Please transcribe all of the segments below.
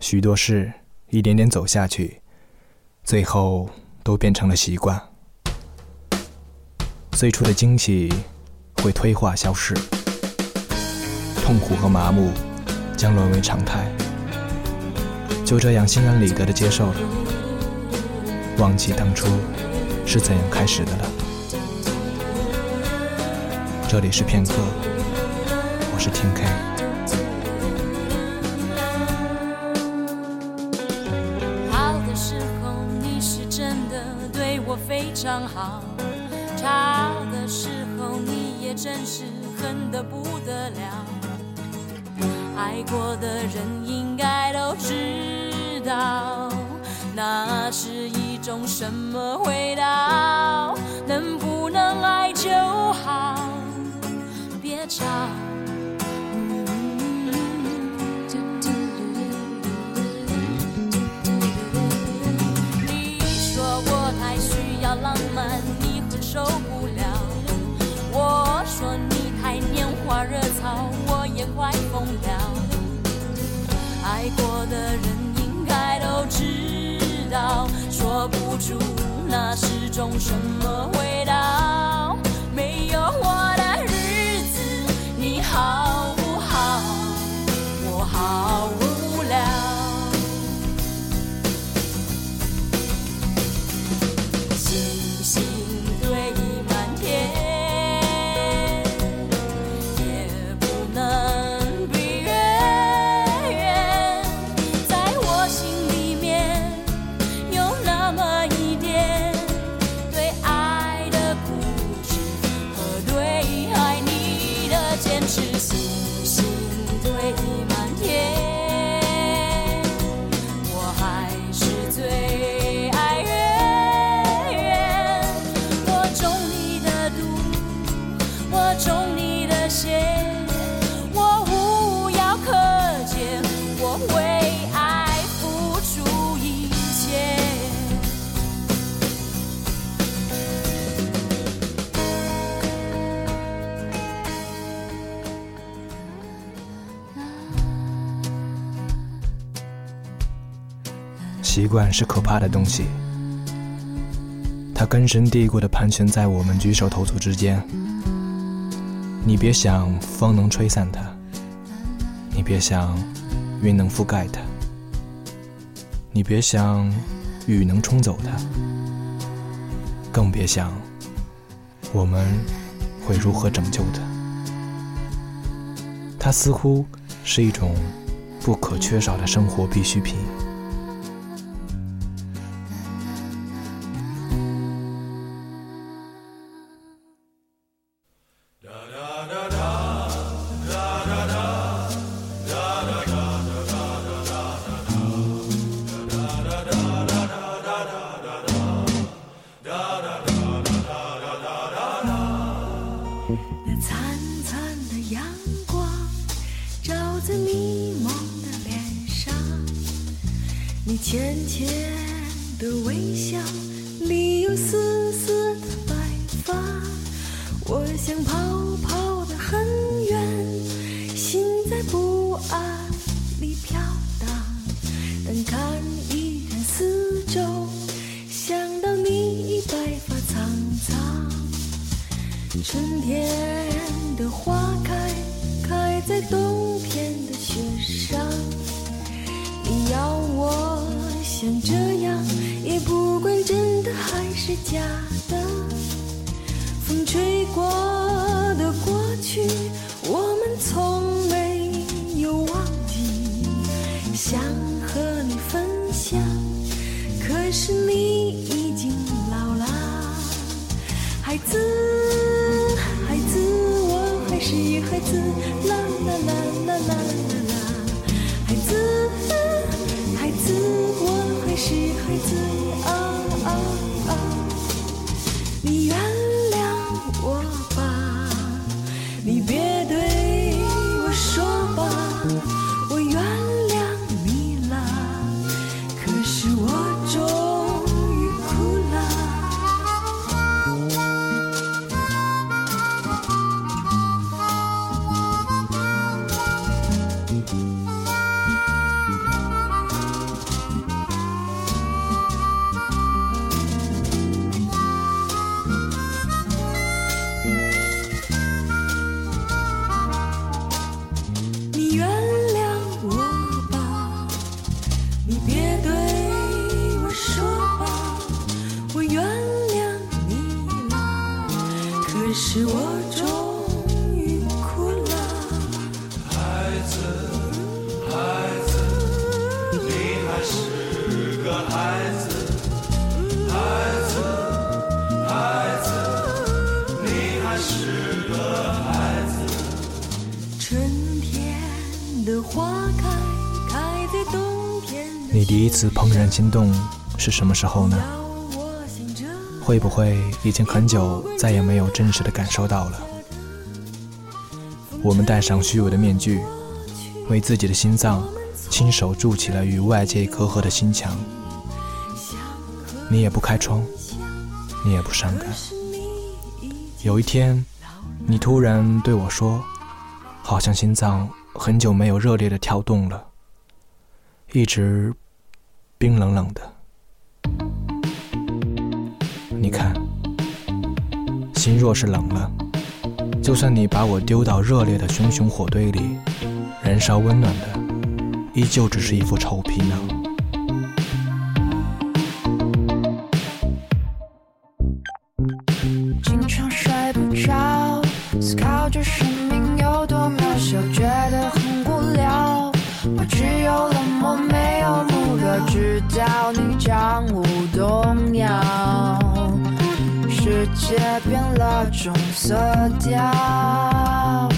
许多事一点点走下去，最后都变成了习惯。最初的惊喜会退化消失，痛苦和麻木将沦为常态。就这样心安理得的接受了，忘记当初是怎样开始的了。这里是片刻，我是听 K。常好，差的时候你也真是恨得不得了。爱过的人应该都知道，那是一种什么味道？快疯掉。爱过的人应该都知道，说不出那是种什么味道。没有我的日子，你好？习惯是可怕的东西，它根深蒂固地盘旋在我们举手投足之间。你别想风能吹散它，你别想云能覆盖它，你别想雨能冲走它，更别想我们会如何拯救它。它似乎是一种不可缺少的生活必需品。想跑跑得很远，心在不安里飘荡，但看一眼四周，想到你已白发苍苍。春天的花开，开在冬天的雪上。你要我像这样，也不管真的还是假的。风吹过的过去，我们从没有忘记，想和你分享。可是你已经老了，孩子，孩子，我还是孩子，次怦然心动是什么时候呢？会不会已经很久再也没有真实的感受到了？我们戴上虚伪的面具，为自己的心脏亲手筑起了与外界隔阂的心墙。你也不开窗，你也不伤感。有一天，你突然对我说：“好像心脏很久没有热烈的跳动了，一直冰冷冷的。”你看，心若是冷了，就算你把我丢到热烈的熊熊火堆里，燃烧温暖的，依旧只是一副臭皮囊。直到你将我动摇。世界变了种色调，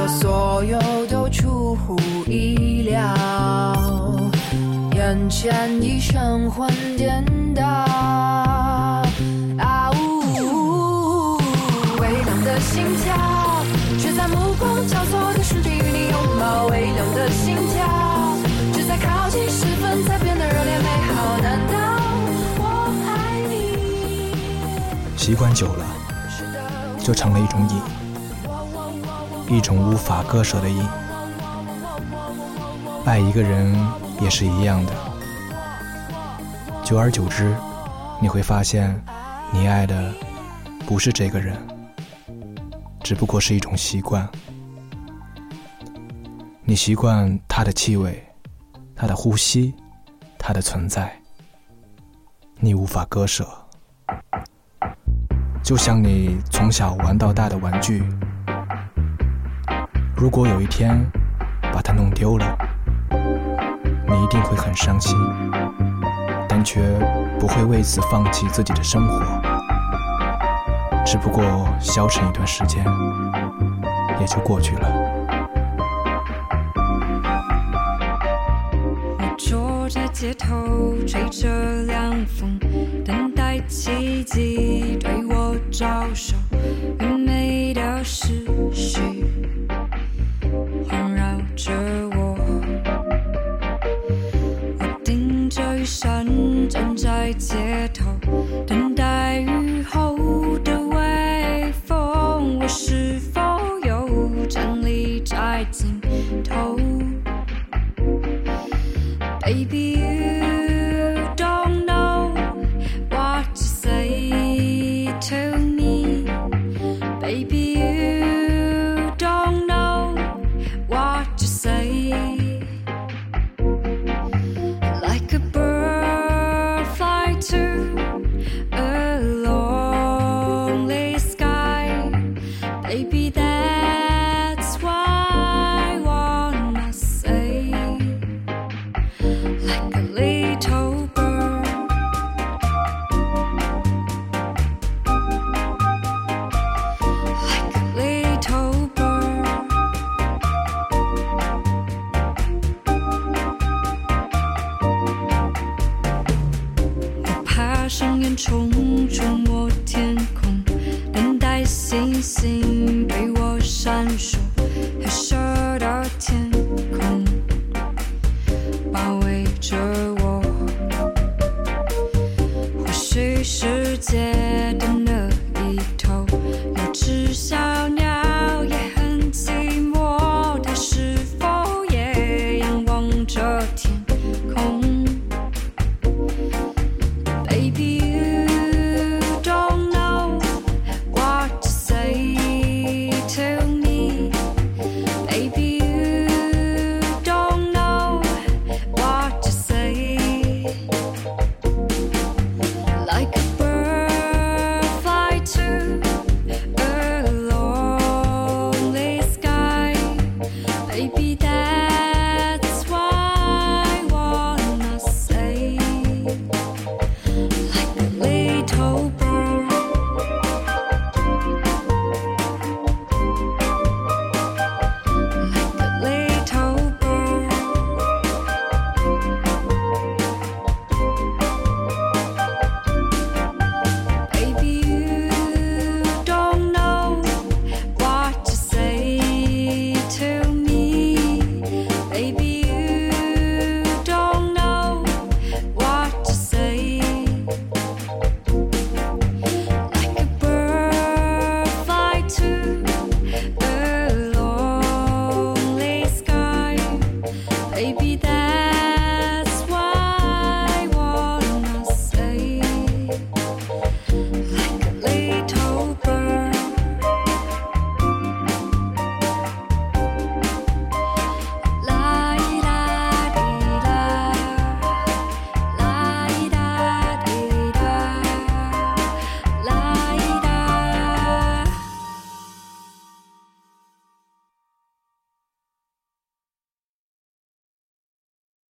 在悄笑，所有都出乎意料。眼前已神魂颠倒，啊呜！微凉的心跳，只在目光交错的瞬间与你拥抱。微凉的心跳，只在靠近时分才变得热烈美好。难道我爱你？习惯久了，就成了一种瘾，一种无法割舍的瘾。爱一个人也是一样的，久而久之，你会发现，你爱的不是这个人，只不过是一种习惯。你习惯他的气味，他的呼吸，他的存在，你无法割舍。就像你从小玩到大的玩具，如果有一天把它弄丢了，你一定会很伤心，但却不会为此放弃自己的生活，只不过消沉一段时间，也就过去了。我坐在街头，吹着凉风，等待奇迹对我。招手，愚昧的思身站在街头。